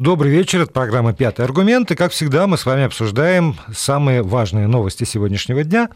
Добрый вечер, это программа «Пятый аргумент», и, как всегда, мы с вами обсуждаем самые важные новости сегодняшнего дня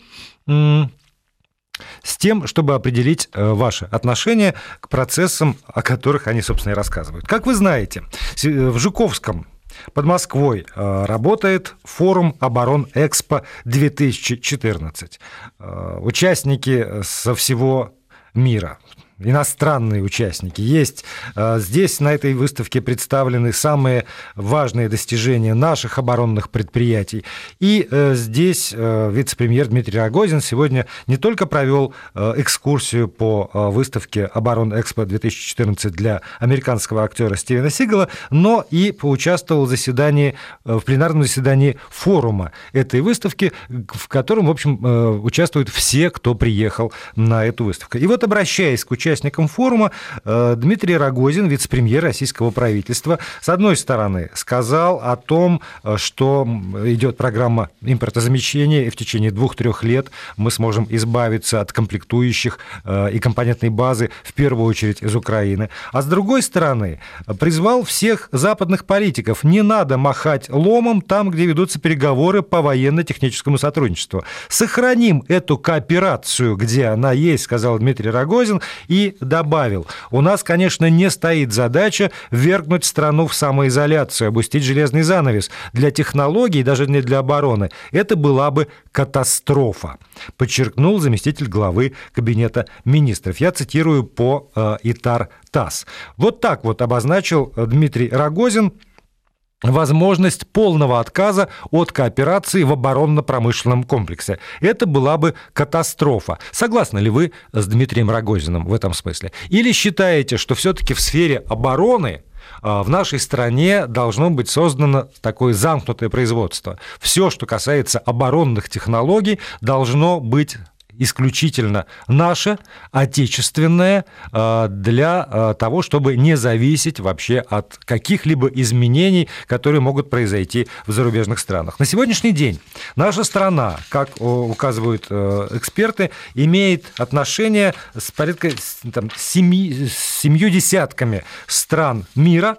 с тем, чтобы определить э, ваше отношение к процессам, о которых они, собственно, и рассказывают. Как вы знаете, в Жуковском под Москвой э, работает форум оборон Экспо 2014. Э, участники со всего мира, иностранные участники. Есть э, здесь на этой выставке представлены самые важные достижения наших оборонных предприятий. И э, здесь э, вице-премьер Дмитрий Рогозин сегодня не только провел экскурсию по выставке «Оборон Экспо-2014» для американского актера Стивена Сигала, но и поучаствовал в заседании, в пленарном заседании форума этой выставки, в котором, в общем, участвуют все, кто приехал на эту выставку. И вот, обращаясь к участникам участником форума э, Дмитрий Рогозин, вице-премьер российского правительства, с одной стороны, сказал о том, э, что идет программа импортозамещения, и в течение двух-трех лет мы сможем избавиться от комплектующих э, и компонентной базы, в первую очередь из Украины. А с другой стороны, призвал всех западных политиков, не надо махать ломом там, где ведутся переговоры по военно-техническому сотрудничеству. Сохраним эту кооперацию, где она есть, сказал Дмитрий Рогозин, добавил, у нас, конечно, не стоит задача вергнуть страну в самоизоляцию, опустить железный занавес. Для технологий, даже не для обороны, это была бы катастрофа, подчеркнул заместитель главы Кабинета министров. Я цитирую по э, Итар ТАСС. Вот так вот обозначил Дмитрий Рогозин возможность полного отказа от кооперации в оборонно-промышленном комплексе. Это была бы катастрофа. Согласны ли вы с Дмитрием Рогозиным в этом смысле? Или считаете, что все-таки в сфере обороны а, в нашей стране должно быть создано такое замкнутое производство. Все, что касается оборонных технологий, должно быть исключительно наше, отечественное, э, для э, того, чтобы не зависеть вообще от каких-либо изменений, которые могут произойти в зарубежных странах. На сегодняшний день наша страна, как указывают э, эксперты, имеет отношения с порядка там, семи, семью десятками стран мира,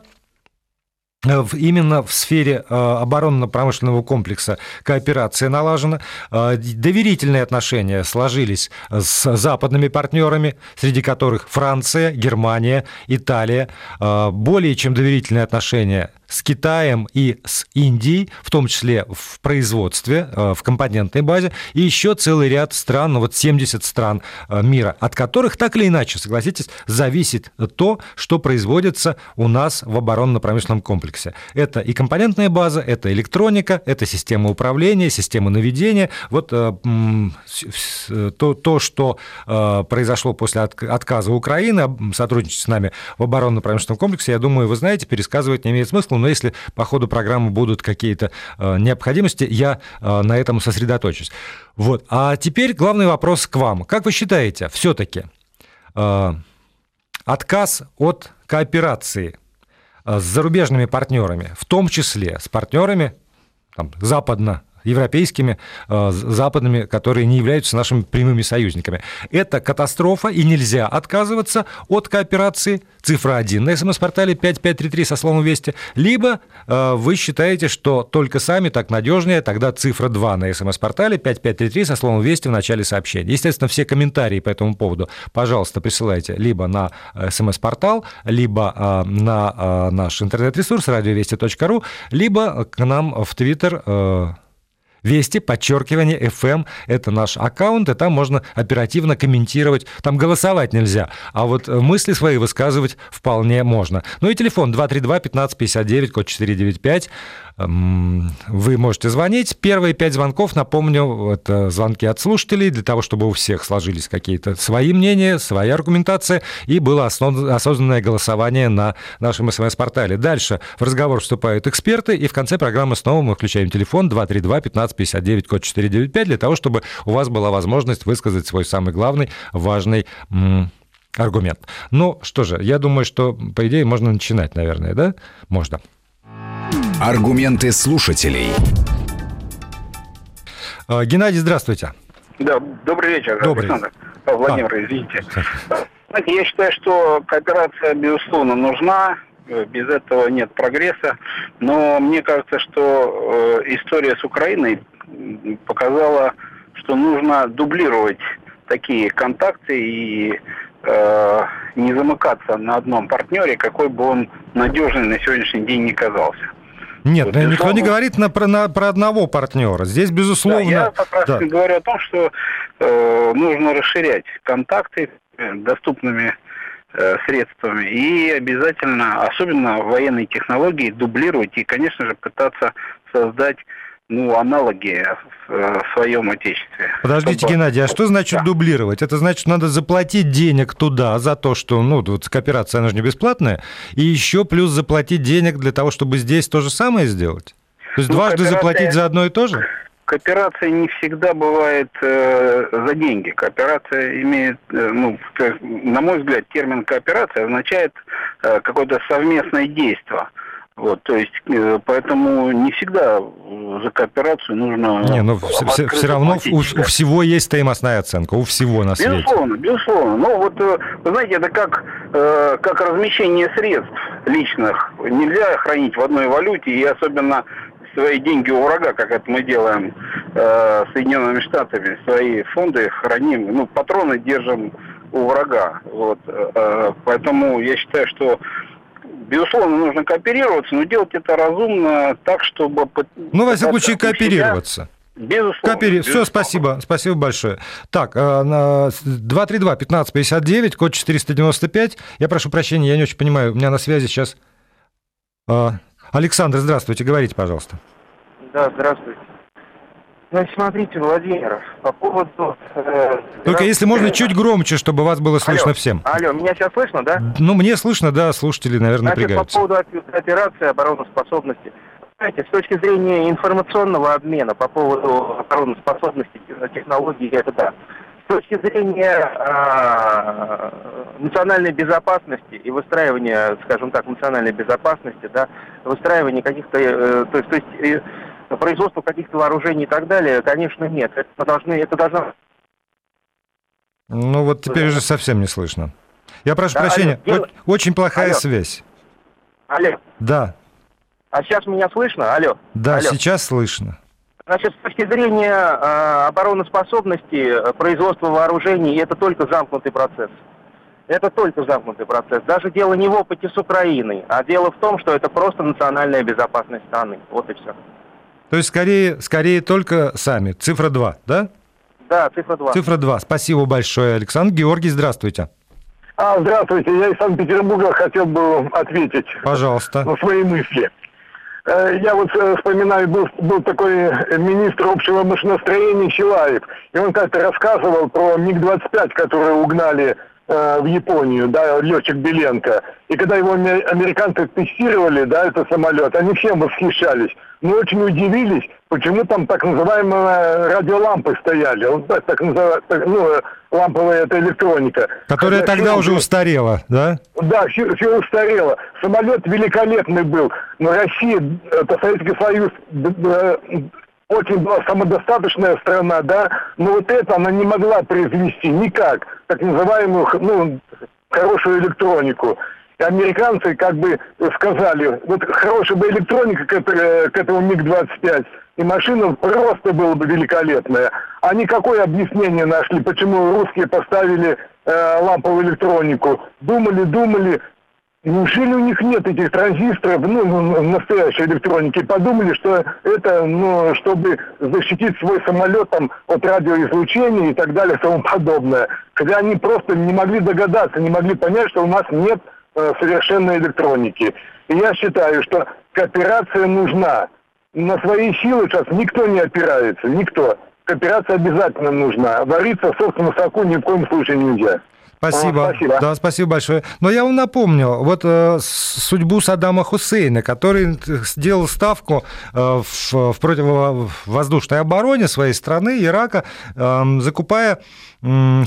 именно в сфере э, оборонно-промышленного комплекса кооперация налажена. Э, доверительные отношения сложились с западными партнерами, среди которых Франция, Германия, Италия. Э, более чем доверительные отношения с Китаем и с Индией, в том числе в производстве, э, в компонентной базе, и еще целый ряд стран, ну вот 70 стран э, мира, от которых так или иначе, согласитесь, зависит то, что производится у нас в оборонно-промышленном комплексе. Это и компонентная база, это электроника, это система управления, система наведения. Вот э, то, то что произошло после отказа Украины, сотрудничать с нами в оборонно-промышленном комплексе, я думаю, вы знаете, пересказывать не имеет смысла, но если по ходу программы будут какие-то э, необходимости, я э, на этом сосредоточусь. Вот. А теперь главный вопрос к вам. Как вы считаете, все-таки э, отказ от кооперации с зарубежными партнерами, в том числе с партнерами западно европейскими, э, западными, которые не являются нашими прямыми союзниками. Это катастрофа, и нельзя отказываться от кооперации. Цифра 1 на смс-портале 5533 со словом «Вести». Либо э, вы считаете, что только сами так надежнее, тогда цифра 2 на смс-портале 5533 со словом «Вести» в начале сообщения. Естественно, все комментарии по этому поводу, пожалуйста, присылайте либо на э, смс-портал, либо на наш интернет-ресурс радиовести.ру, либо к нам в Твиттер Вести, подчеркивание, FM – это наш аккаунт, и там можно оперативно комментировать. Там голосовать нельзя, а вот мысли свои высказывать вполне можно. Ну и телефон 232-1559, код 495. Вы можете звонить. Первые пять звонков, напомню, это звонки от слушателей, для того, чтобы у всех сложились какие-то свои мнения, своя аргументация, и было осознанное голосование на нашем СМС-портале. Дальше в разговор вступают эксперты, и в конце программы снова мы включаем телефон 232-1559, код 495, для того, чтобы у вас была возможность высказать свой самый главный, важный аргумент. Ну что же, я думаю, что, по идее, можно начинать, наверное, да? Можно. Аргументы слушателей. А, Геннадий, здравствуйте. Да, добрый вечер, добрый. Александр. Владимир, а. извините. Знаете, я считаю, что кооперация, безусловно, нужна. без этого нет прогресса. Но мне кажется, что история с Украиной показала, что нужно дублировать такие контакты и э, не замыкаться на одном партнере, какой бы он надежный на сегодняшний день не казался. Нет, вот, никто не говорит на, про, на, про одного партнера. Здесь, безусловно... Да, я как раз да. говорю о том, что э, нужно расширять контакты э, доступными э, средствами и обязательно, особенно военные технологии, дублировать и, конечно же, пытаться создать ну, аналоги в, э, в своем отечестве. Подождите, чтобы... Геннадий, а что значит да. дублировать? Это значит, надо заплатить денег туда за то, что, ну, вот кооперация, она же не бесплатная, и еще плюс заплатить денег для того, чтобы здесь то же самое сделать? То есть ну, дважды кооперация... заплатить за одно и то же? Кооперация не всегда бывает э, за деньги. Кооперация имеет, э, ну, на мой взгляд, термин кооперация означает э, какое-то совместное действие. Вот, то есть, э, поэтому не всегда за кооперацию нужно... Не, но все, все равно у, у всего есть стоимостная оценка, у всего на свете. Безусловно, безусловно. Ну вот, э, вы знаете, это как, э, как размещение средств личных. Нельзя хранить в одной валюте, и особенно свои деньги у врага, как это мы делаем э, Соединенными Штатами, свои фонды храним, ну, патроны держим у врага. Вот, э, поэтому я считаю, что Безусловно, нужно кооперироваться, но делать это разумно так, чтобы... Ну, во всяком случае, кооперироваться. Безусловно. Копери... Все, спасибо. Спасибо большое. Так, 232-1559, код 495. Я прошу прощения, я не очень понимаю, у меня на связи сейчас... А, Александр, здравствуйте, говорите, пожалуйста. Да, здравствуйте. Значит, смотрите, Владимир, по поводу... Э, Только если можно чуть громче, чтобы вас было слышно алло, всем. Алло, меня сейчас слышно, да? Ну, мне слышно, да, слушатели, наверное, Значит, напрягаются. по поводу операции обороноспособности. Знаете, с точки зрения информационного обмена по поводу обороноспособности технологий, это да. С точки зрения э, национальной безопасности и выстраивания, скажем так, национальной безопасности, да, выстраивания каких-то, э, то есть, то есть э, производству каких-то вооружений и так далее, конечно, нет. Это должны, это должно... Ну вот теперь уже совсем не слышно. Я прошу да, прощения, алло, очень плохая алло. связь. Алло. Да. А сейчас меня слышно? Алло. Да, алло. сейчас слышно. Значит, с точки зрения э, обороноспособности, производства вооружений, это только замкнутый процесс. Это только замкнутый процесс. Даже дело не в опыте с Украиной, а дело в том, что это просто национальная безопасность страны. Вот и все. То есть скорее, скорее только сами. Цифра 2, да? Да, цифра 2. Цифра 2. Спасибо большое, Александр. Георгий, здравствуйте. А, здравствуйте. Я из Санкт-Петербурга хотел бы ответить. Пожалуйста. На свои мысли. Э, я вот э, вспоминаю, был, был такой министр общего машиностроения Чилаев, и он как-то рассказывал про МиГ-25, которые угнали Э, в Японию, да, летчик Беленко. И когда его американцы тестировали, да, этот самолет, они всем восхищались. Но очень удивились, почему там так называемые радиолампы стояли. Вот так, так называемая, ну, ламповая это электроника. Которая Когда тогда уже устарела, да? Да, все, все устарело. Самолет великолепный был. Но Россия, это Советский Союз очень была самодостаточная страна, да, но вот это она не могла произвести никак, так называемую, ну, хорошую электронику. И американцы как бы сказали, вот хорошая бы электроника к, к этому МиГ-25, и машина просто была бы великолепная. А никакое объяснение нашли, почему русские поставили э, ламповую электронику. Думали, думали, Неужели у них нет этих транзисторов, ну, ну, ну, настоящей электроники? Подумали, что это, ну, чтобы защитить свой самолет там, от радиоизлучения и так далее и тому подобное. Хотя они просто не могли догадаться, не могли понять, что у нас нет э, совершенной электроники. И я считаю, что кооперация нужна. На свои силы сейчас никто не опирается, никто. Кооперация обязательно нужна. Вариться в собственном соку ни в коем случае нельзя. Спасибо. Спасибо. Да, спасибо большое. Но я вам напомню, вот э, судьбу Саддама Хусейна, который сделал ставку э, в, в противовоздушной обороне своей страны, Ирака, э, закупая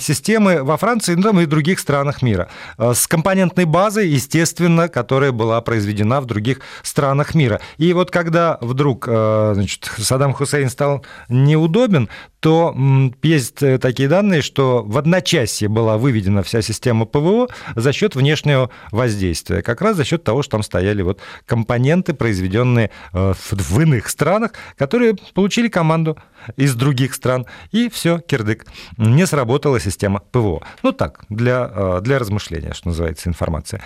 системы во Франции ну, и других странах мира. Э, с компонентной базой, естественно, которая была произведена в других странах мира. И вот когда вдруг значит, Саддам Хусейн стал неудобен, то есть такие данные, что в одночасье была выведена вся система ПВО за счет внешнего воздействия. Как раз за счет того, что там стояли вот компоненты, произведенные в иных странах, которые получили команду из других стран, и все, кирдык. Не сработала система ПВО. Ну так, для, э, для размышления, что называется, информация.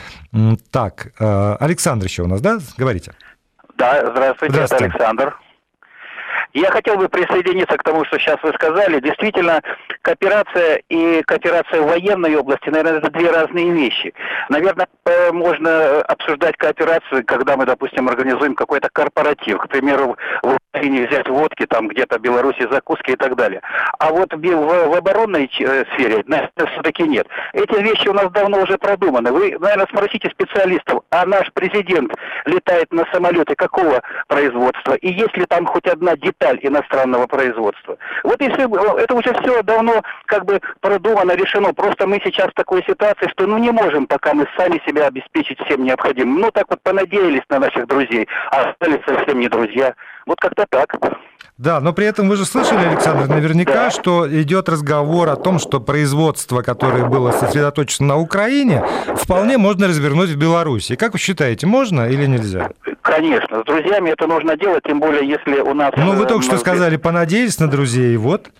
Так, э, Александр еще у нас, да? Говорите. Да, здравствуйте, здравствуйте. это Александр. Я хотел бы присоединиться к тому, что сейчас вы сказали. Действительно, кооперация и кооперация в военной области, наверное, это две разные вещи. Наверное, э, можно обсуждать кооперацию, когда мы, допустим, организуем какой-то корпоратив. К примеру, в Украине взять водки, там где-то в Беларуси закуски и так далее. А вот в, оборонной э, сфере, наверное, все-таки нет. Эти вещи у нас давно уже продуманы. Вы, наверное, спросите специалистов, а наш президент летает на самолете какого производства? И есть ли там хоть одна деталь деталь иностранного производства. Вот и все, это уже все давно как бы продумано, решено. Просто мы сейчас в такой ситуации, что ну не можем пока мы сами себя обеспечить всем необходимым. Ну так вот понадеялись на наших друзей, а остались совсем не друзья. Вот как-то так. Да, но при этом вы же слышали, Александр, наверняка, да. что идет разговор о том, что производство, которое было сосредоточено на Украине, вполне можно развернуть в Беларуси. Как вы считаете, можно или нельзя? Конечно, с друзьями это нужно делать, тем более, если у нас... Ну, вы только что сказали, понадеялись на друзей, вот.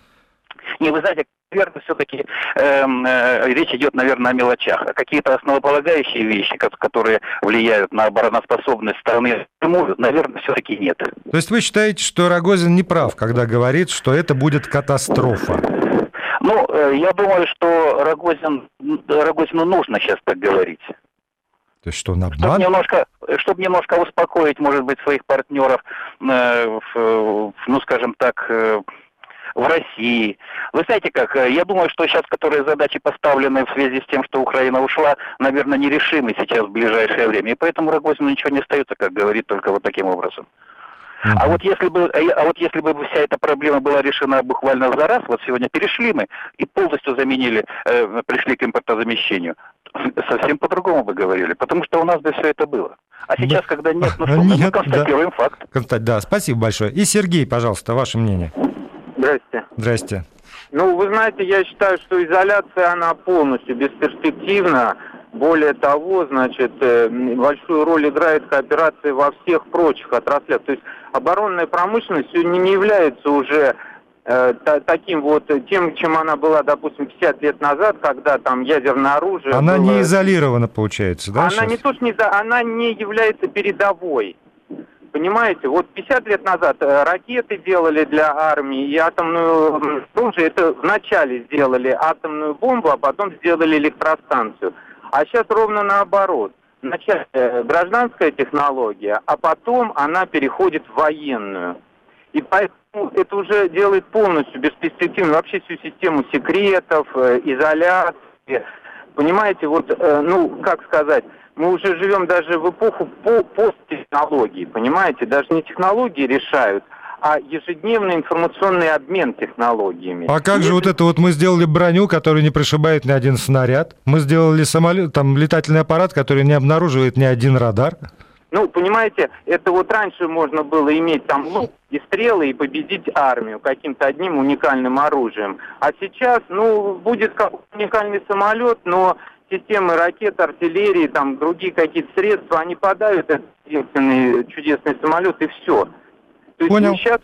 Не, вы знаете, наверное, все-таки э, э, речь идет, наверное, о мелочах. Какие-то основополагающие вещи, которые влияют на обороноспособность страны, наверное, все-таки нет. То есть вы считаете, что Рогозин не прав, когда говорит, что это будет катастрофа? Ну, э, я думаю, что Рогозин, Рогозину нужно сейчас так говорить. То есть что, на обман? Чтобы немножко, чтобы немножко успокоить, может быть, своих партнеров, э, в, ну, скажем так, э, в России. Вы знаете как, э, я думаю, что сейчас, которые задачи поставлены в связи с тем, что Украина ушла, наверное, нерешимы сейчас в ближайшее время. И поэтому Рогозину ничего не остается, как говорит, только вот таким образом. А вот если бы, э, а вот если бы вся эта проблема была решена буквально за раз, вот сегодня перешли мы и полностью заменили, э, пришли к импортозамещению, совсем по-другому бы говорили, потому что у нас бы все это было. А сейчас, да. когда нет, ну что, нет, мы констатируем да. факт. Да, спасибо большое. И Сергей, пожалуйста, ваше мнение. Здрасте. Здрасте. Ну, вы знаете, я считаю, что изоляция, она полностью бесперспективна. Более того, значит, э, большую роль играет кооперация во всех прочих отраслях. То есть оборонная промышленность сегодня не является уже э, таким вот тем, чем она была, допустим, 50 лет назад, когда там ядерное оружие. Она было... не изолирована, получается, да? Она сейчас? не то, что не, она не является передовой. Понимаете, вот 50 лет назад э, ракеты делали для армии и атомную оружие, это вначале сделали атомную бомбу, а потом сделали электростанцию. А сейчас ровно наоборот. Вначале э, гражданская технология, а потом она переходит в военную. И поэтому это уже делает полностью бесперспективно вообще всю систему секретов, э, изоляции. Понимаете, вот, ну, как сказать, мы уже живем даже в эпоху по посттехнологий, понимаете? Даже не технологии решают, а ежедневный информационный обмен технологиями. А как Если... же вот это вот мы сделали броню, которая не прошибает ни один снаряд? Мы сделали самолет, там летательный аппарат, который не обнаруживает ни один радар? Ну, понимаете, это вот раньше можно было иметь там лук и стрелы и победить армию каким-то одним уникальным оружием. А сейчас, ну, будет как уникальный самолет, но системы ракет, артиллерии, там другие какие-то средства, они подают этот единственный чудесный самолет и все. То Понял. Сейчас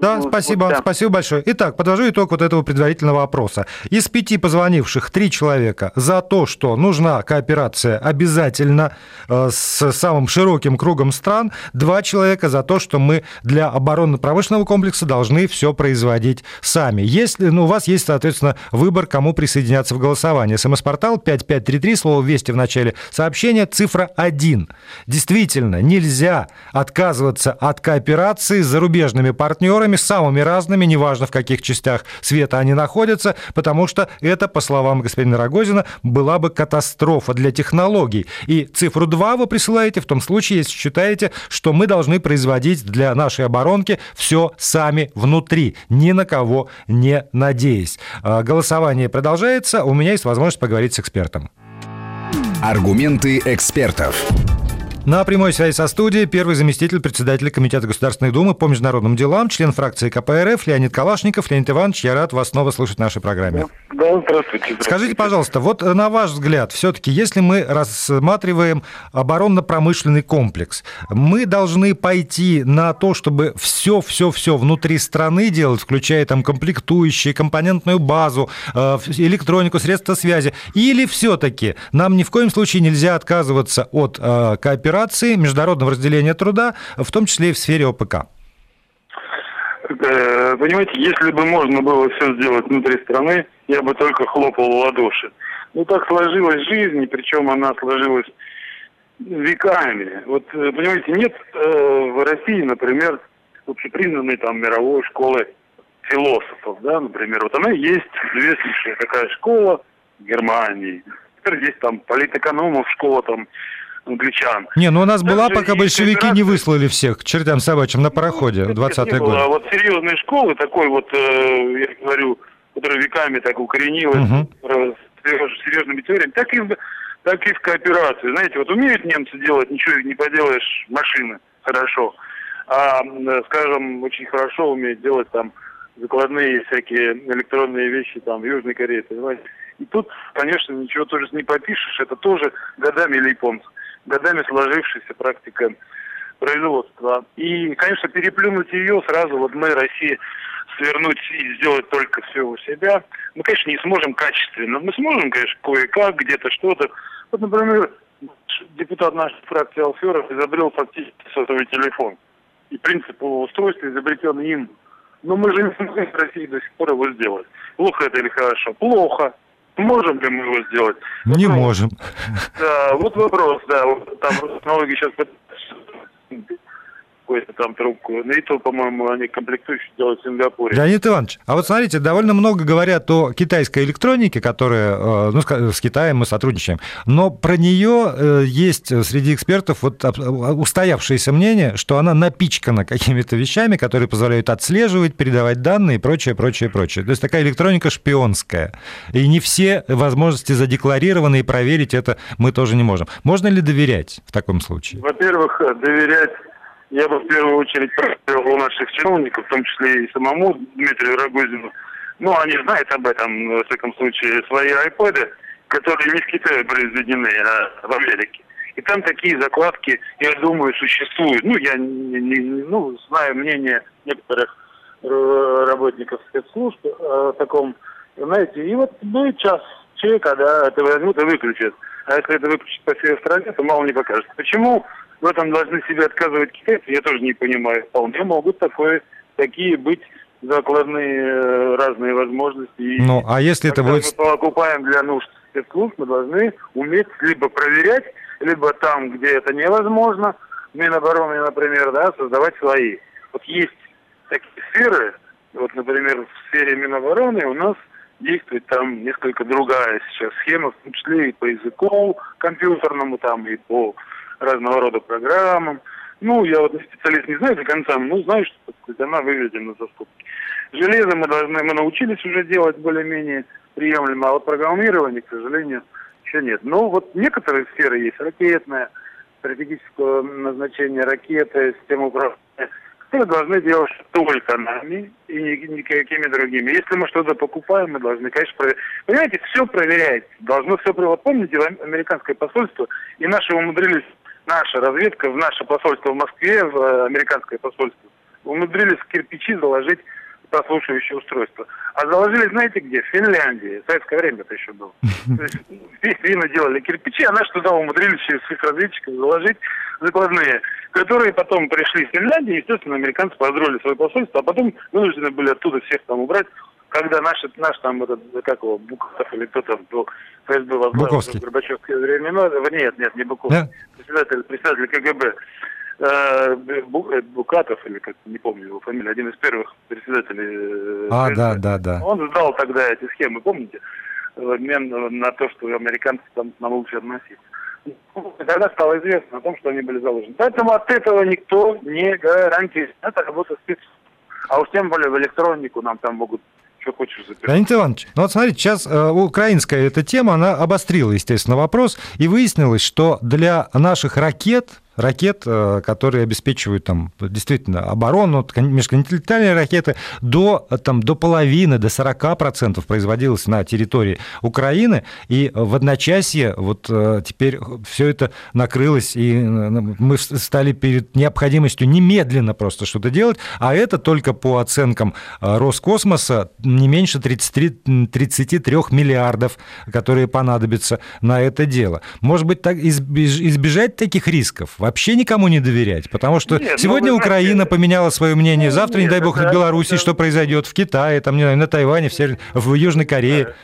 да, вот, спасибо, вот, да. спасибо большое. Итак, подвожу итог вот этого предварительного опроса. Из пяти позвонивших три человека за то, что нужна кооперация обязательно э, с самым широким кругом стран, два человека за то, что мы для оборонно-промышленного комплекса должны все производить сами. Если, ну, у вас есть, соответственно, выбор, кому присоединяться в голосование. СМС-портал 5533, слово «Вести» в начале сообщения, цифра 1. Действительно, нельзя отказываться от кооперации зарубежными партнерами, самыми разными, неважно в каких частях света они находятся, потому что это, по словам господина Рогозина, была бы катастрофа для технологий. И цифру 2 вы присылаете в том случае, если считаете, что мы должны производить для нашей оборонки все сами внутри, ни на кого не надеясь. А, голосование продолжается. У меня есть возможность поговорить с экспертом. Аргументы экспертов. На прямой связи со студией первый заместитель председателя Комитета Государственной Думы по международным делам, член фракции КПРФ Леонид Калашников. Леонид Иванович, я рад вас снова слушать в нашей программе. Да, здравствуйте, здравствуйте. Скажите, пожалуйста, вот на ваш взгляд, все-таки, если мы рассматриваем оборонно-промышленный комплекс, мы должны пойти на то, чтобы все-все-все внутри страны делать, включая там комплектующие, компонентную базу, э, электронику, средства связи, или все-таки нам ни в коем случае нельзя отказываться от э, кооперации операции международного разделения труда, в том числе и в сфере ОПК? Э, понимаете, если бы можно было все сделать внутри страны, я бы только хлопал в ладоши. Ну, так сложилась жизнь, и причем она сложилась веками. Вот, э, понимаете, нет э, в России, например, общепризнанной там мировой школы философов, да, например. Вот она есть известнейшая такая школа в Германии. Теперь есть там политэкономов, школа там англичан. Не, ну у нас Даже была, пока большевики не выслали всех к чертям собачьим на пароходе в 20-е годы. А вот серьезные школы, такой вот, э, я говорю, которая веками так укоренилась, угу. с серьезными теориями, так и, так и в кооперации. Знаете, вот умеют немцы делать, ничего не поделаешь, машины хорошо. А, скажем, очень хорошо умеют делать там закладные всякие электронные вещи там в Южной Корее, понимаете? И тут, конечно, ничего тоже не попишешь, это тоже годами или японцы годами сложившаяся практика производства. И, конечно, переплюнуть ее сразу, вот мы, Россия, свернуть и сделать только все у себя, мы, конечно, не сможем качественно. Мы сможем, конечно, кое-как, где-то что-то. Вот, например, депутат нашей фракции Алферов изобрел фактически сотовый телефон. И принцип его устройства изобретен им. Но мы же не можем в России до сих пор его сделать. Плохо это или хорошо? Плохо. Можем ли мы его сделать? Не вопрос. можем. Да, вот вопрос, да. Вот там технологии сейчас какую-то там трубку. Это, по-моему, они комплектующие делают в Сингапуре. Леонид Иванович, а вот смотрите, довольно много говорят о китайской электронике, которая, э, ну, с Китаем мы сотрудничаем, но про нее э, есть среди экспертов вот устоявшееся мнение, что она напичкана какими-то вещами, которые позволяют отслеживать, передавать данные и прочее, прочее, прочее. То есть такая электроника шпионская. И не все возможности задекларированы, и проверить это мы тоже не можем. Можно ли доверять в таком случае? Во-первых, доверять я бы в первую очередь проверил у наших чиновников, в том числе и самому Дмитрию Рогозину. Ну, они знают об этом, во всяком случае, свои айпады, которые не в Китае произведены, а в Америке. И там такие закладки, я думаю, существуют. Ну, я не, не, ну, знаю мнение некоторых работников спецслужб о таком, знаете, и вот будет час человека, да, это возьмут и выключат. А если это выключить по всей стране, то мало не покажется. Почему в этом должны себе отказывать китайцы, я тоже не понимаю. Вполне могут такое, такие быть закладные э, разные возможности. Ну, а если это будет... мы покупаем для нужд спецслужб, мы должны уметь либо проверять, либо там, где это невозможно, Минобороны, например, да, создавать свои. Вот есть такие сферы, вот, например, в сфере Минобороны у нас действует там несколько другая сейчас схема, в том числе и по языку компьютерному, там, и по разного рода программам. Ну, я вот специалист не знаю до конца, но знаю, что сказать, она выведена за скобки. Железо мы должны, мы научились уже делать более-менее приемлемо, а вот программирование, к сожалению, еще нет. Но вот некоторые сферы есть, ракетная, стратегического назначения ракеты, система управления, которые должны делать только нами и никакими другими. Если мы что-то покупаем, мы должны, конечно, проверять. Понимаете, все проверяется. Должно все проверять. Помните, американское посольство, и наши умудрились наша разведка, в наше посольство в Москве, в э, американское посольство, умудрились в кирпичи заложить прослушивающее устройство. А заложили, знаете где? В Финляндии. В советское время это еще было. То есть здесь делали кирпичи, а наши туда умудрились через своих разведчиков заложить закладные, которые потом пришли в Финляндию, естественно, американцы поздравили свое посольство, а потом вынуждены были оттуда всех там убрать, когда наш, наш там, этот, как его, Буков или кто там был, ФСБ возглавил Буковский. Горбачевское времена, нет, нет, не Буков, да? председатель, председатель КГБ, э, Букатов, или как не помню его фамилию, один из первых председателей. А, да, да, да. Он сдал тогда эти схемы, помните? В обмен на то, что американцы там нам лучше относились. Ну, тогда стало известно о том, что они были заложены. Поэтому от этого никто не гарантирует. Это работа спецслужб. А уж тем более в электронику нам там могут что хочешь записать. Леонид Иванович, ну вот смотрите, сейчас э, украинская эта тема, она обострила, естественно, вопрос, и выяснилось, что для наших ракет ракет, э, которые обеспечивают там действительно оборону, межконтинентальные ракеты, до, там, до половины, до 40% производилось на территории Украины, и в одночасье вот э, теперь все это накрылось, и э, мы стали перед необходимостью немедленно просто что-то делать, а это только по оценкам Роскосмоса не меньше 33, 33 миллиардов, которые понадобятся на это дело. Может быть, так избежать таких рисков? Вообще никому не доверять, потому что нет, ну, сегодня Украина знаете, поменяла свое мнение, завтра, нет, не дай бог, это, в Беларуси, это... что произойдет, в Китае, там, не знаю, на Тайване, в, Север... в Южной Корее.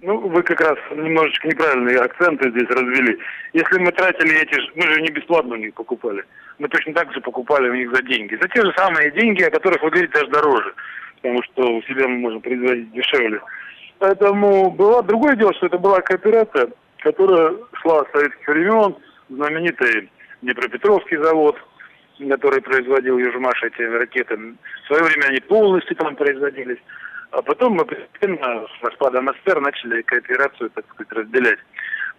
Ну, вы как раз немножечко неправильные акценты здесь развели. Если мы тратили эти... Мы же не бесплатно у них покупали. Мы точно так же покупали у них за деньги. За те же самые деньги, о которых вы говорите даже дороже. Потому что у себя мы можем производить дешевле. Поэтому было другое дело, что это была кооперация, которая шла с советских времен, знаменитый Днепропетровский завод, который производил Южмаш эти ракеты. В свое время они полностью там производились. А потом мы постепенно с распадом СССР начали кооперацию, так сказать, разделять.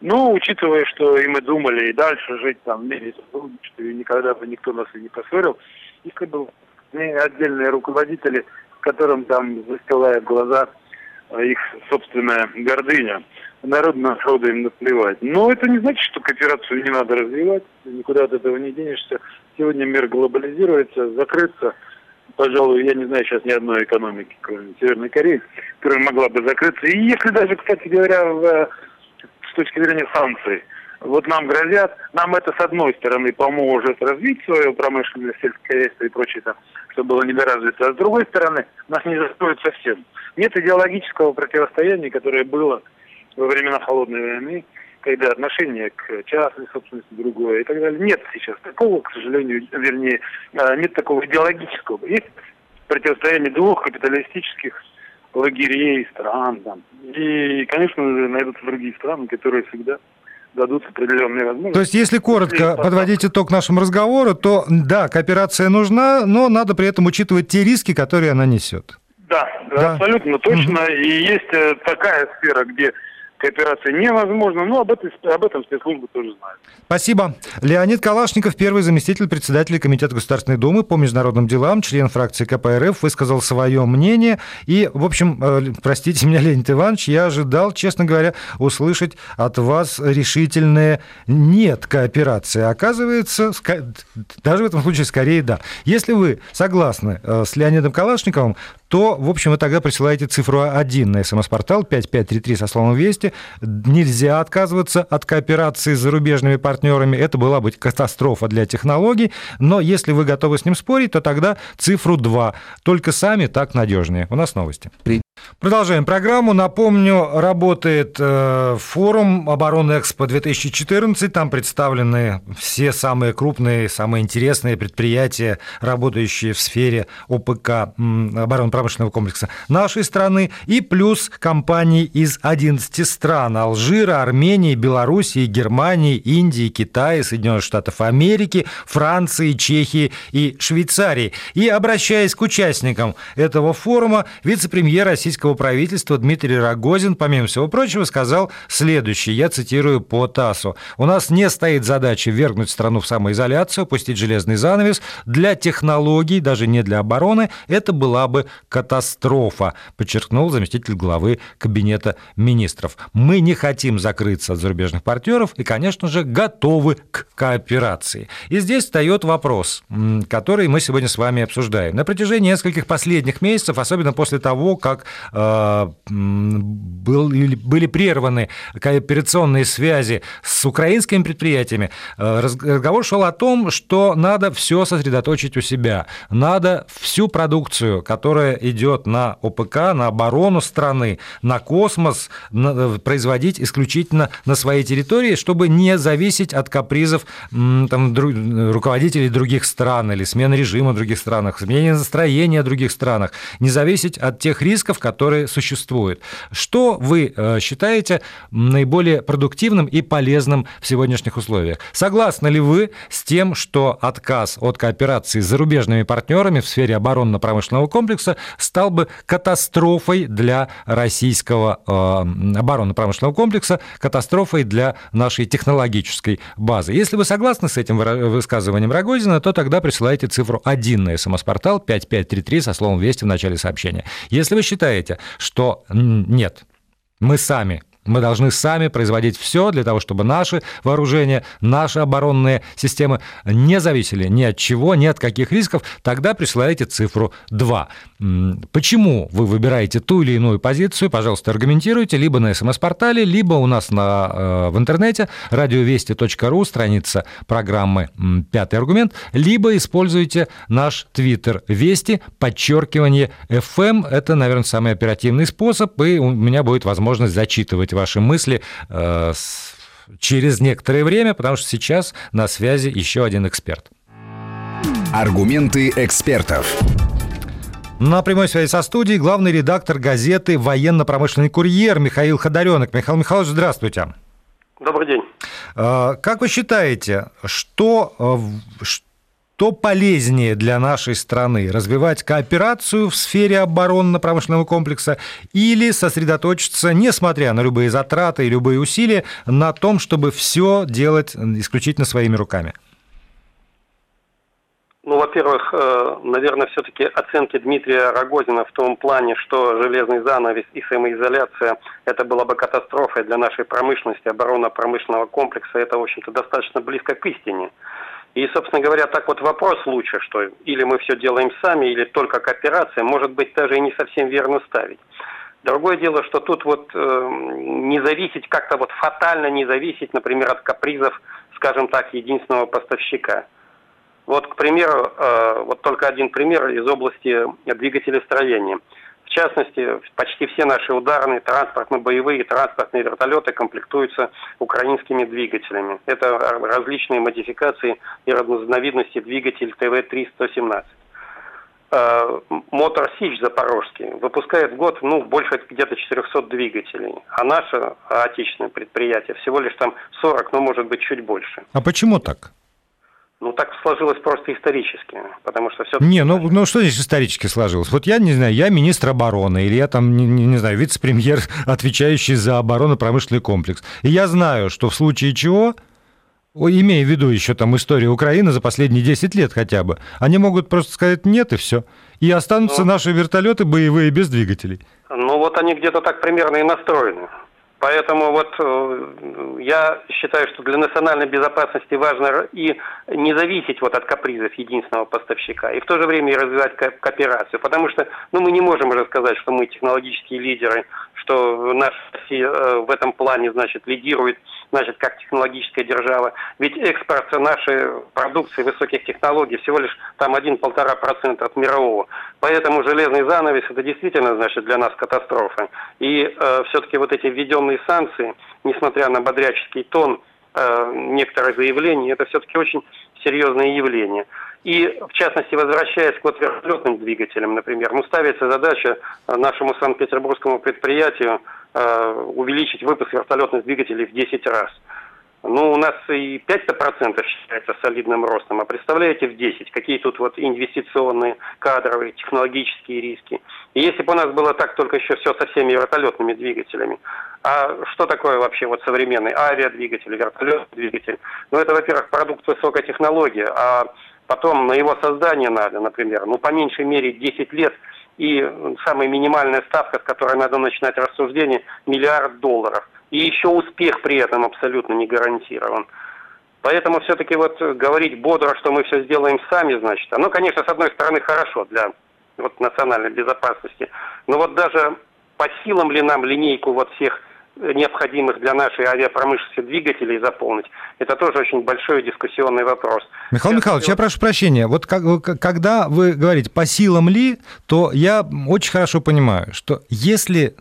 Ну, учитывая, что и мы думали и дальше жить там в мире что и никогда бы никто нас и не поссорил, и как бы отдельные руководители, которым там застилает глаза их собственная гордыня народного народа им наплевать. Но это не значит, что кооперацию не надо развивать, никуда от этого не денешься. Сегодня мир глобализируется, закрыться, пожалуй, я не знаю сейчас ни одной экономики, кроме Северной Кореи, которая могла бы закрыться. И если даже, кстати говоря, в, с точки зрения санкций, вот нам грозят, нам это с одной стороны поможет развить свою промышленность, сельское хозяйство и прочее, там, чтобы было недоразвито, а с другой стороны нас не закроют совсем. Нет идеологического противостояния, которое было во времена холодной войны, когда отношение к частной собственности другое и так далее. Нет сейчас такого, к сожалению, вернее, а, нет такого идеологического. Есть противостояние двух капиталистических лагерей, стран. Там. И, конечно, найдутся другие страны, которые всегда дадут определенные возможности. То есть, если коротко подводить итог нашему разговору, то да, кооперация нужна, но надо при этом учитывать те риски, которые она несет. Да, да. абсолютно точно. Mm-hmm. И есть э, такая сфера, где кооперация невозможна. Но об этом, об этом спецслужбы тоже знают. Спасибо. Леонид Калашников, первый заместитель председателя Комитета Государственной Думы по международным делам, член фракции КПРФ, высказал свое мнение. И, в общем, э, простите меня, Леонид Иванович, я ожидал, честно говоря, услышать от вас решительное «нет» кооперации. Оказывается, даже в этом случае скорее «да». Если вы согласны э, с Леонидом Калашниковым, то, в общем, вы тогда присылаете цифру 1 на смс-портал 5533 со словом «Вести». Нельзя отказываться от кооперации с зарубежными партнерами. Это была бы катастрофа для технологий. Но если вы готовы с ним спорить, то тогда цифру 2. Только сами так надежнее. У нас новости. Продолжаем программу. Напомню, работает э, форум обороны Экспо-2014. Там представлены все самые крупные, самые интересные предприятия, работающие в сфере ОПК, оборонно-промышленного комплекса нашей страны, и плюс компании из 11 стран – Алжира, Армении, Белоруссии, Германии, Индии, Китая, Соединенных Штатов Америки, Франции, Чехии и Швейцарии. И обращаясь к участникам этого форума, вице-премьер российского правительства Дмитрий Рогозин, помимо всего прочего, сказал следующее, я цитирую по ТАССу. «У нас не стоит задача вергнуть страну в самоизоляцию, опустить железный занавес. Для технологий, даже не для обороны, это была бы катастрофа, подчеркнул заместитель главы Кабинета министров. Мы не хотим закрыться от зарубежных партнеров и, конечно же, готовы к кооперации. И здесь встает вопрос, который мы сегодня с вами обсуждаем. На протяжении нескольких последних месяцев, особенно после того, как был, были прерваны кооперационные связи с украинскими предприятиями, э, разговор шел о том, что надо все сосредоточить у себя, надо всю продукцию, которая идет на ОПК, на оборону страны, на космос, производить исключительно на своей территории, чтобы не зависеть от капризов там, руководителей других стран или смены режима в других странах, сменения настроения в других странах, не зависеть от тех рисков, которые существуют. Что вы э, считаете наиболее продуктивным и полезным в сегодняшних условиях? Согласны ли вы с тем, что отказ от кооперации с зарубежными партнерами в сфере оборонно-промышленного комплекса стал бы катастрофой для российского э, оборонно-промышленного комплекса, катастрофой для нашей технологической базы? Если вы согласны с этим высказыванием Рогозина, то тогда присылайте цифру 1 на смс-портал 5533 со словом «Вести» в начале сообщения. Если вы считаете, что нет, мы сами мы должны сами производить все для того, чтобы наши вооружения, наши оборонные системы не зависели ни от чего, ни от каких рисков. Тогда присылайте цифру 2. Почему вы выбираете ту или иную позицию? Пожалуйста, аргументируйте либо на СМС-портале, либо у нас на, э, в интернете радиовести.ру, страница программы «Пятый аргумент», либо используйте наш твиттер «Вести», подчеркивание «ФМ». Это, наверное, самый оперативный способ, и у меня будет возможность зачитывать ваши мысли э, через некоторое время, потому что сейчас на связи еще один эксперт. Аргументы экспертов. На прямой связи со студией главный редактор газеты «Военно-промышленный курьер» Михаил Ходоренок. Михаил Михайлович, здравствуйте. Добрый день. Э, как вы считаете, что, что полезнее для нашей страны? Развивать кооперацию в сфере оборонно-промышленного комплекса или сосредоточиться, несмотря на любые затраты и любые усилия, на том, чтобы все делать исключительно своими руками? Ну, во-первых, э, наверное, все-таки оценки Дмитрия Рогозина в том плане, что железный занавес и самоизоляция – это была бы катастрофой для нашей промышленности, оборона промышленного комплекса. Это, в общем-то, достаточно близко к истине. И, собственно говоря, так вот вопрос лучше, что или мы все делаем сами, или только кооперация, может быть, даже и не совсем верно ставить. Другое дело, что тут вот э, не зависеть, как-то вот фатально не зависеть, например, от капризов, скажем так, единственного поставщика. Вот, к примеру, э, вот только один пример из области двигателестроения. В частности, почти все наши ударные транспортно-боевые транспортные вертолеты комплектуются украинскими двигателями. Это различные модификации и разновидности двигателей ТВ-3-117. Э, Мотор Сич Запорожский выпускает в год ну, больше где-то 400 двигателей, а наше отечественное предприятие всего лишь там 40, ну может быть чуть больше. А почему так? Ну, так сложилось просто исторически, потому что все... Не, ну, ну что здесь исторически сложилось? Вот я, не знаю, я министр обороны, или я там, не, не, знаю, вице-премьер, отвечающий за оборонно-промышленный комплекс. И я знаю, что в случае чего, имея в виду еще там историю Украины за последние 10 лет хотя бы, они могут просто сказать нет и все. И останутся ну, наши вертолеты боевые без двигателей. Ну, вот они где-то так примерно и настроены. Поэтому вот э, я считаю, что для национальной безопасности важно и не зависеть вот от капризов единственного поставщика, и в то же время и развивать кооперацию. Потому что ну, мы не можем уже сказать, что мы технологические лидеры, что наша э, в этом плане значит, лидирует значит, как технологическая держава. Ведь экспорт нашей продукции высоких технологий всего лишь там 1-1,5% от мирового. Поэтому железный занавес это действительно значит для нас катастрофа. И э, все-таки вот эти введенные санкции, несмотря на бодряческий тон э, некоторых заявлений, это все-таки очень серьезное явление. И, в частности, возвращаясь к вот вертолетным двигателям, например, ну, ставится задача нашему Санкт-Петербургскому предприятию э, увеличить выпуск вертолетных двигателей в 10 раз. Ну, у нас и 5% считается солидным ростом, а представляете, в 10. Какие тут вот инвестиционные, кадровые, технологические риски. И если бы у нас было так только еще все со всеми вертолетными двигателями, а что такое вообще вот современный авиадвигатель, вертолетный двигатель? Ну, это, во-первых, продукт высокой технологии, а потом на его создание надо, например, ну, по меньшей мере 10 лет, и самая минимальная ставка, с которой надо начинать рассуждение, миллиард долларов. И еще успех при этом абсолютно не гарантирован. Поэтому все-таки вот говорить бодро, что мы все сделаем сами, значит, оно, конечно, с одной стороны хорошо для вот, национальной безопасности, но вот даже по силам ли нам линейку вот всех необходимых для нашей авиапромышленности двигателей заполнить, это тоже очень большой дискуссионный вопрос. Михаил Сейчас Михайлович, я прошу прощения, вот как, когда вы говорите по силам ли, то я очень хорошо понимаю, что если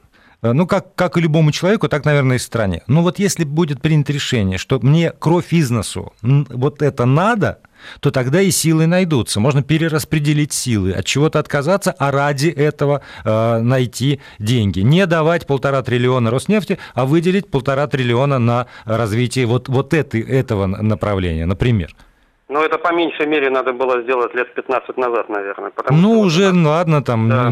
ну, как, как и любому человеку, так, наверное, и стране. Но вот если будет принято решение, что мне кровь из носу, вот это надо, то тогда и силы найдутся. Можно перераспределить силы, от чего-то отказаться, а ради этого э, найти деньги. Не давать полтора триллиона Роснефти, а выделить полтора триллиона на развитие вот, вот этой, этого направления, например. Ну, это по меньшей мере надо было сделать лет 15 назад, наверное. Ну, уже, ну, ладно, там, да.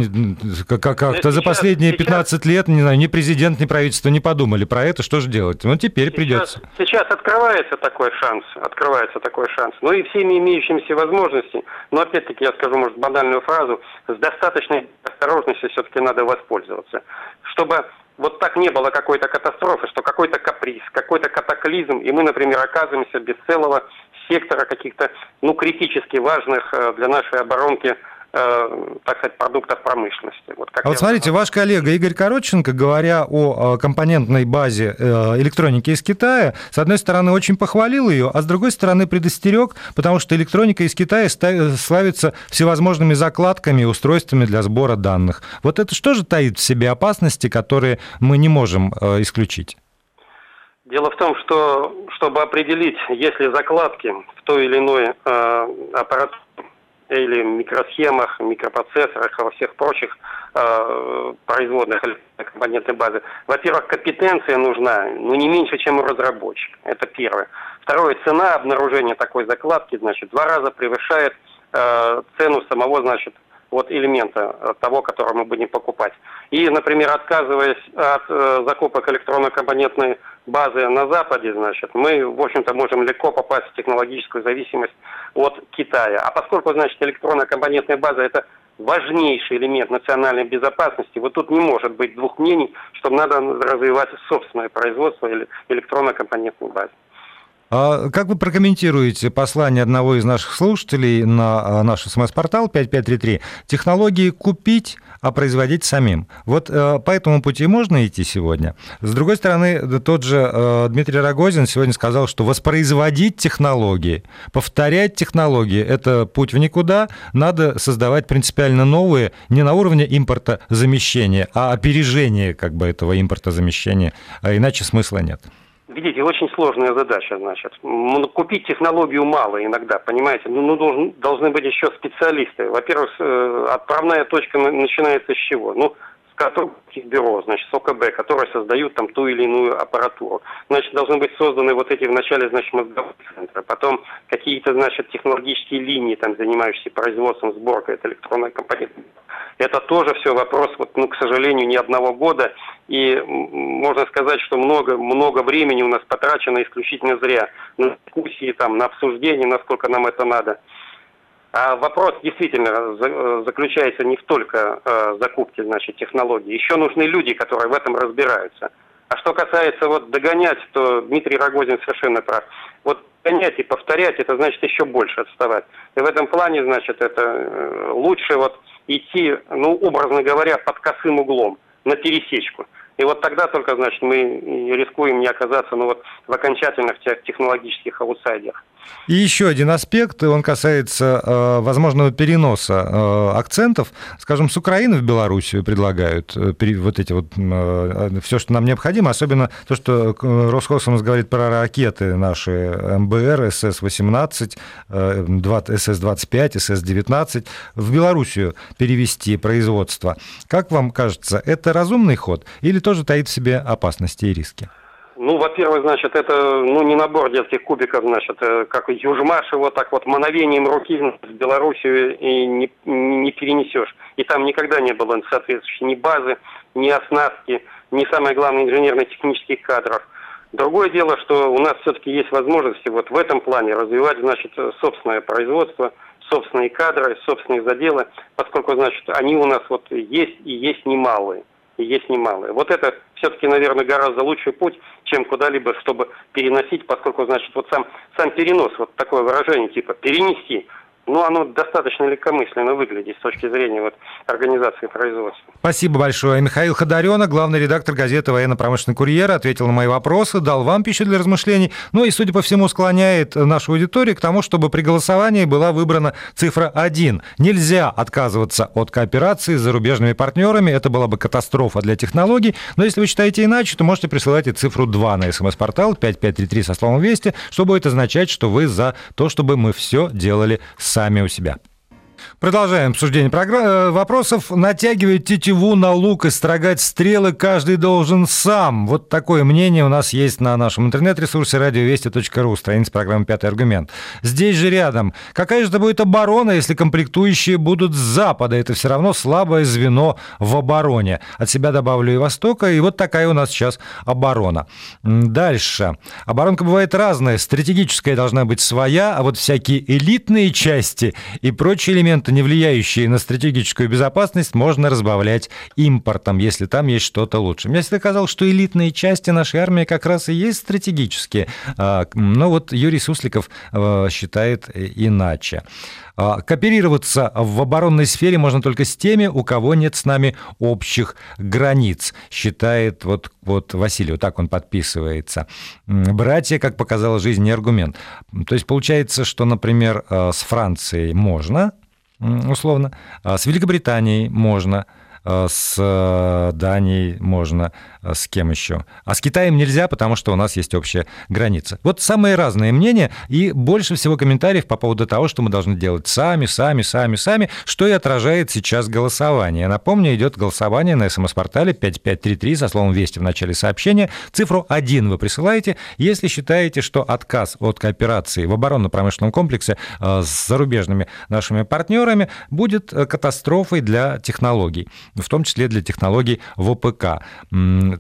как-то как за последние 15 сейчас... лет, не знаю, ни президент, ни правительство не подумали про это, что же делать? Ну, теперь сейчас, придется. Сейчас открывается такой шанс, открывается такой шанс. Ну, и всеми имеющимися возможностями, но, опять-таки, я скажу, может, банальную фразу, с достаточной осторожностью все-таки надо воспользоваться, чтобы вот так не было какой-то катастрофы, что какой-то каприз, какой-то катаклизм, и мы, например, оказываемся без целого сектора каких-то, ну, критически важных э, для нашей оборонки э, так сказать, продуктов промышленности. Вот, как а вот смотрите, ваш коллега Игорь Коротченко, говоря о компонентной базе э, электроники из Китая, с одной стороны, очень похвалил ее, а с другой стороны, предостерег, потому что электроника из Китая славится всевозможными закладками и устройствами для сбора данных. Вот это что же таит в себе опасности, которые мы не можем исключить? Дело в том, что чтобы определить, есть ли закладки в той или иной э, аппаратуре или микросхемах, микропроцессорах, во всех прочих э, производных компонентной базы, во-первых, компетенция нужна, ну, не меньше, чем у разработчика. Это первое. Второе, цена обнаружения такой закладки, значит, два раза превышает э, цену самого, значит, вот элемента э, того, который мы будем покупать. И, например, отказываясь от э, закупок электронно-компонентной базы на Западе, значит, мы, в общем-то, можем легко попасть в технологическую зависимость от Китая. А поскольку, значит, электронно-компонентная база – это важнейший элемент национальной безопасности, вот тут не может быть двух мнений, что надо развивать собственное производство электронно-компонентной базы. А как вы прокомментируете послание одного из наших слушателей на а, наш смс-портал 5533? Технологии купить, а производить самим. Вот э, по этому пути можно идти сегодня. С другой стороны, тот же э, Дмитрий Рогозин сегодня сказал, что воспроизводить технологии, повторять технологии – это путь в никуда. Надо создавать принципиально новые, не на уровне импортозамещения, а опережения как бы этого импортозамещения, а иначе смысла нет. Видите, очень сложная задача, значит. Купить технологию мало иногда, понимаете. Ну, ну должен, должны быть еще специалисты. Во-первых, э, отправная точка начинается с чего? Ну, с конструкторских бюро, значит, с ОКБ, которые создают там ту или иную аппаратуру. Значит, должны быть созданы вот эти вначале, значит, мозговые центры, потом какие-то, значит, технологические линии, там, занимающиеся производством, сборкой, это электронная компонента. Это тоже все вопрос, вот, ну, к сожалению, не одного года, и можно сказать, что много, много времени у нас потрачено исключительно зря на дискуссии, там, на обсуждение, насколько нам это надо. А вопрос действительно заключается не в только э, закупке значит, технологий. Еще нужны люди, которые в этом разбираются. А что касается вот догонять, то Дмитрий Рогозин совершенно прав. Вот догонять и повторять, это значит еще больше отставать. И в этом плане, значит, это э, лучше вот идти, ну, образно говоря, под косым углом, на пересечку. И вот тогда только, значит, мы рискуем не оказаться ну, вот, в окончательных технологических аутсайдерах. И еще один аспект, он касается э, возможного переноса э, акцентов. Скажем, с Украины в Белоруссию предлагают э, вот эти вот все, что нам необходимо, особенно то, что Роскосмос говорит про ракеты наши МБР, СС-18, э, СС-25, СС-19, в Белоруссию перевести производство. Как вам кажется, это разумный ход или тоже таит в себе опасности и риски? Ну, во-первых, значит, это ну, не набор детских кубиков, значит, э, как Южмаш его так вот мановением руки в Белоруссию и не, не перенесешь. И там никогда не было соответствующей ни базы, ни оснастки, ни, самое главное, инженерно-технических кадров. Другое дело, что у нас все-таки есть возможности вот в этом плане развивать, значит, собственное производство, собственные кадры, собственные заделы, поскольку, значит, они у нас вот есть и есть немалые и есть немалые. Вот это все-таки, наверное, гораздо лучший путь, чем куда-либо, чтобы переносить, поскольку, значит, вот сам, сам перенос, вот такое выражение, типа, перенести, ну, оно достаточно легкомысленно выглядит с точки зрения вот, организации производства. Спасибо большое. Михаил Ходоренок, главный редактор газеты «Военно-промышленный курьер», ответил на мои вопросы, дал вам пищу для размышлений, ну и, судя по всему, склоняет нашу аудиторию к тому, чтобы при голосовании была выбрана цифра 1. Нельзя отказываться от кооперации с зарубежными партнерами, это была бы катастрофа для технологий, но если вы считаете иначе, то можете присылать и цифру 2 на смс-портал 5533 со словом «Вести», что будет означать, что вы за то, чтобы мы все делали сами у себя. Продолжаем обсуждение программ... Э, вопросов. Натягивать тетиву на лук и строгать стрелы каждый должен сам. Вот такое мнение у нас есть на нашем интернет-ресурсе радиовести.ру, страница программы «Пятый аргумент». Здесь же рядом. Какая же это будет оборона, если комплектующие будут с Запада? Это все равно слабое звено в обороне. От себя добавлю и Востока, и вот такая у нас сейчас оборона. Дальше. Оборонка бывает разная. Стратегическая должна быть своя, а вот всякие элитные части и прочие элементы не влияющие на стратегическую безопасность, можно разбавлять импортом, если там есть что-то лучше. Мне всегда казалось, что элитные части нашей армии как раз и есть стратегические. А, но вот Юрий Сусликов а, считает иначе. А, кооперироваться в оборонной сфере можно только с теми, у кого нет с нами общих границ, считает вот, вот Василий, вот так он подписывается. Братья, как показала жизнь, не аргумент. То есть получается, что, например, с Францией можно, условно. А с Великобританией можно, с э, Данией можно, с кем еще. А с Китаем нельзя, потому что у нас есть общая граница. Вот самые разные мнения и больше всего комментариев по поводу того, что мы должны делать сами, сами, сами, сами, что и отражает сейчас голосование. Напомню, идет голосование на смс-портале 5533 со словом «Вести» в начале сообщения. Цифру 1 вы присылаете, если считаете, что отказ от кооперации в оборонно-промышленном комплексе э, с зарубежными нашими партнерами будет э, катастрофой для технологий, в том числе для технологий ВПК.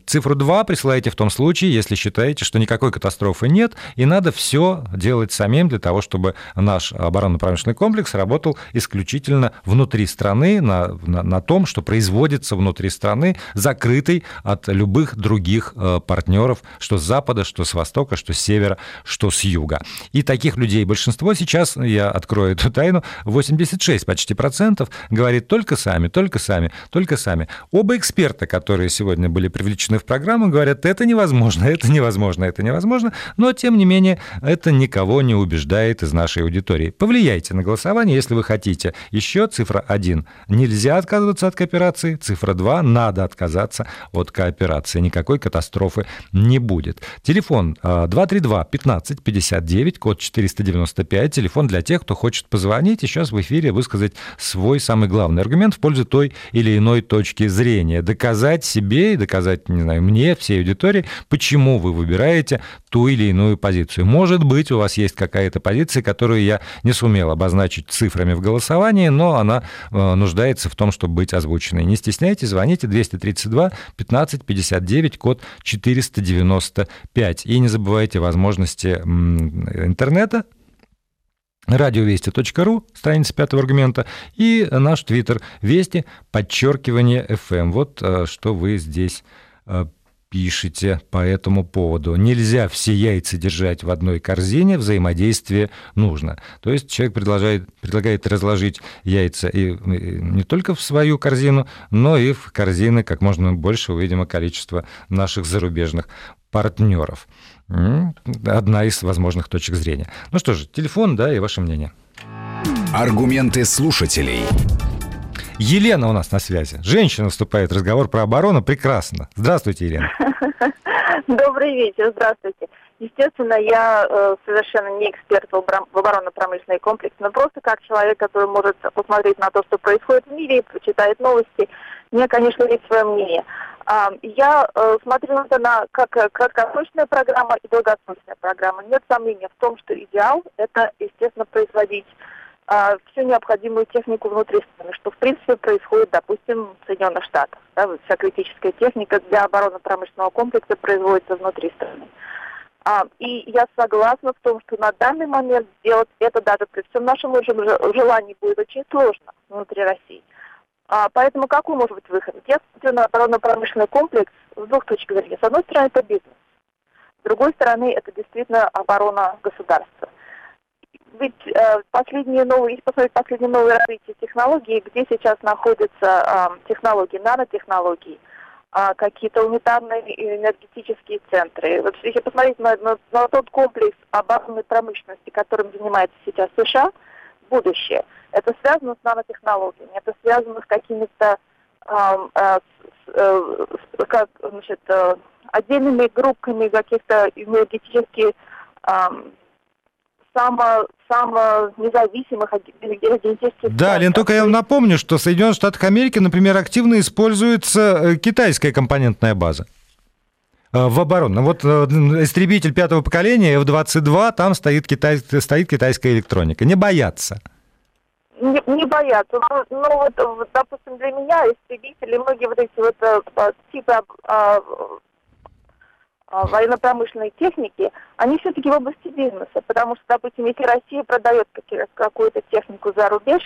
Цифру 2 присылаете в том случае, если считаете, что никакой катастрофы нет, и надо все делать самим для того, чтобы наш оборонно-промышленный комплекс работал исключительно внутри страны, на, на, на том, что производится внутри страны, закрытый от любых других э, партнеров, что с запада, что с востока, что с севера, что с юга. И таких людей большинство сейчас, я открою эту тайну, 86 почти процентов говорит только сами, только сами, только сами. Оба эксперта, которые сегодня были привлечены в программу, говорят, это невозможно, это невозможно, это невозможно, но, тем не менее, это никого не убеждает из нашей аудитории. Повлияйте на голосование, если вы хотите. Еще цифра 1. Нельзя отказываться от кооперации. Цифра 2. Надо отказаться от кооперации. Никакой катастрофы не будет. Телефон 232 15 59, код 495. Телефон для тех, кто хочет позвонить и сейчас в эфире высказать свой самый главный аргумент в пользу той или иной точки зрения. Доказать себе и доказать не знаю, мне, всей аудитории, почему вы выбираете ту или иную позицию. Может быть, у вас есть какая-то позиция, которую я не сумел обозначить цифрами в голосовании, но она э, нуждается в том, чтобы быть озвученной. Не стесняйтесь, звоните 232 15 59, код 495. И не забывайте возможности интернета, радиовести.ру, страница пятого аргумента, и наш твиттер Вести, подчеркивание FM. Вот э, что вы здесь Э, пишете по этому поводу. Нельзя все яйца держать в одной корзине, взаимодействие нужно. То есть человек предлагает, предлагает разложить яйца и не только в свою корзину, но и в корзины как можно большего, видимо, количества наших зарубежных партнеров. Одна из возможных точек зрения. Ну что же, телефон, да, и ваше мнение. Аргументы слушателей. Елена у нас на связи. Женщина вступает в разговор про оборону. Прекрасно. Здравствуйте, Елена. Добрый вечер. Здравствуйте. Естественно, я э, совершенно не эксперт в, в оборонно-промышленный комплекс, но просто как человек, который может посмотреть на то, что происходит в мире, читает новости, мне, конечно, есть свое мнение. А, я э, смотрю это на, как краткосрочная программа и долгосрочная программа. Нет сомнения в том, что идеал – это, естественно, производить а, всю необходимую технику внутри страны, что в принципе происходит, допустим, в Соединенных Штатах. Да, вся критическая техника для оборонно-промышленного комплекса производится внутри страны. А, и я согласна в том, что на данный момент сделать это даже при всем нашем желании будет очень сложно внутри России. А, поэтому какой может быть выход? Я смотрю на оборонно-промышленный комплекс с двух точек зрения. С одной стороны, это бизнес. С другой стороны, это действительно оборона государства ведь э, последние новые, если посмотреть последние новые развития технологий, где сейчас находятся э, технологии, нанотехнологии, э, какие-то унитарные энергетические центры. Вот если посмотреть на, на, на тот комплекс оборонной промышленности, которым занимается сейчас США, будущее, это связано с нанотехнологиями, это связано с какими-то э, э, как, значит, э, отдельными группками каких-то энергетических э, само, само независимых энергетических... Да, Лен, только я вам напомню, что в Соединенных Штатах Америки, например, активно используется э, китайская компонентная база в оборону. Вот э, истребитель пятого поколения F-22, там стоит, китай, стоит китайская электроника. Не боятся. Не, не боятся. Но, но вот, вот, допустим, для меня истребители, многие вот эти вот типы а, а, военно-промышленной техники, они все-таки в области бизнеса, потому что, допустим, если Россия продает какую-то технику за рубеж,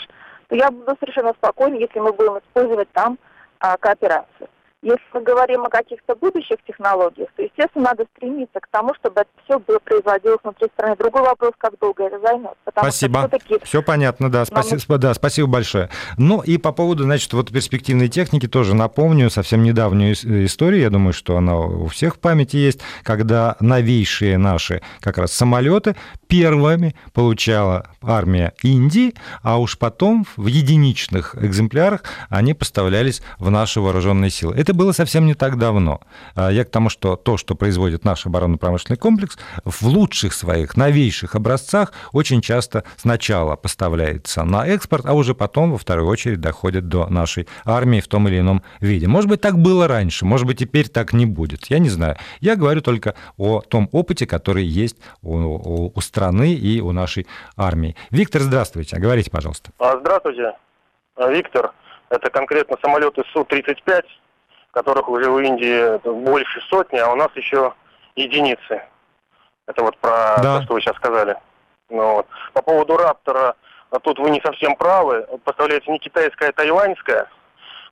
то я буду совершенно спокойна, если мы будем использовать там а, кооперацию. Если мы говорим о каких-то будущих технологиях, то, естественно, надо стремиться к тому, чтобы это все было производилось внутри страны. Другой вопрос, как долго это займет. Спасибо. Все понятно, да. Спасибо, нам... да. Спасибо большое. Ну и по поводу, значит, вот перспективной техники тоже напомню совсем недавнюю историю. Я думаю, что она у всех в памяти есть, когда новейшие наши как раз самолеты первыми получала армия Индии, а уж потом в единичных экземплярах они поставлялись в наши вооруженные силы. Это было совсем не так давно. А, я к тому, что то, что производит наш оборонно-промышленный комплекс, в лучших своих, новейших образцах очень часто сначала поставляется на экспорт, а уже потом, во вторую очередь, доходит до нашей армии в том или ином виде. Может быть, так было раньше, может быть, теперь так не будет. Я не знаю. Я говорю только о том опыте, который есть у, у, страны и у нашей армии. Виктор, здравствуйте. Говорите, пожалуйста. А, здравствуйте, Виктор. Это конкретно самолеты Су-35 которых уже в Индии больше сотни, а у нас еще единицы. Это вот про да. то, что вы сейчас сказали. Ну, вот. По поводу Раптора, тут вы не совсем правы. Поставляется не китайская, а тайваньская.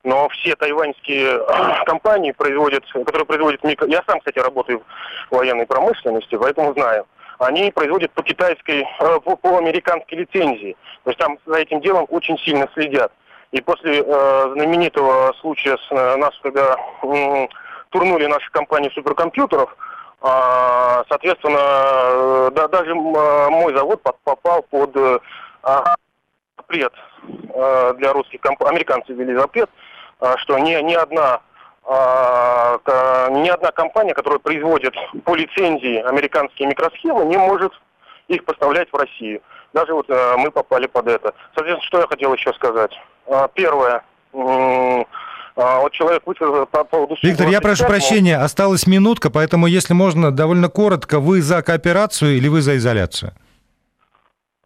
Но все тайваньские компании производят, которые производят микро... Я сам, кстати, работаю в военной промышленности, поэтому знаю. Они производят по китайской, э, по, по американской лицензии. То есть там за этим делом очень сильно следят. И после э, знаменитого случая с э, нас, когда э, турнули наши компании суперкомпьютеров, э, соответственно, э, да, даже э, мой завод под, попал под э, запрет э, для русских компаний. Американцы ввели запрет, э, что ни, ни одна э, ни одна компания, которая производит по лицензии американские микросхемы, не может их поставлять в Россию. Даже вот э, мы попали под это. Соответственно, что я хотел еще сказать. Э, первое. Э, вот человек высказал по поводу... Виктор, я прошу прощения, осталась минутка, поэтому, если можно, довольно коротко, вы за кооперацию или вы за изоляцию?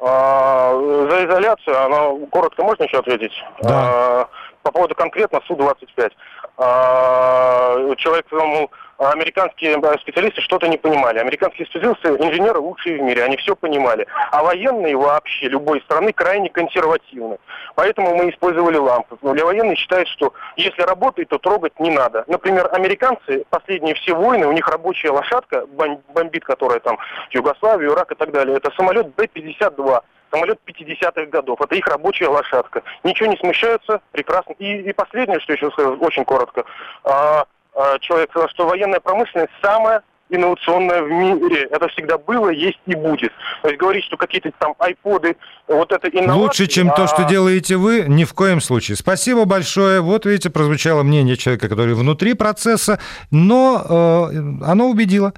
А, за изоляцию, она коротко можно еще ответить? Да. А, по поводу конкретно Су-25. А, человек, мол, а американские специалисты что-то не понимали. Американские специалисты, инженеры лучшие в мире, они все понимали. А военные вообще любой страны крайне консервативны. Поэтому мы использовали лампы. Но для военных считают, что если работает, то трогать не надо. Например, американцы, последние все войны, у них рабочая лошадка, бомбит, которая там Югославию, Ирак и так далее, это самолет Б-52 самолет 50-х годов. Это их рабочая лошадка. Ничего не смущаются, прекрасно. И, и последнее, что еще скажу, очень коротко. А, а, человек сказал, что военная промышленность самая инновационная в мире. Это всегда было, есть и будет. То есть говорить, что какие-то там айподы, вот это инновации... Лучше, чем а... то, что делаете вы, ни в коем случае. Спасибо большое. Вот, видите, прозвучало мнение человека, который внутри процесса, но э, оно убедило.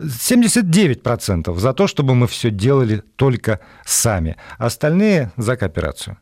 79% за то, чтобы мы все делали только сами. Остальные за кооперацию.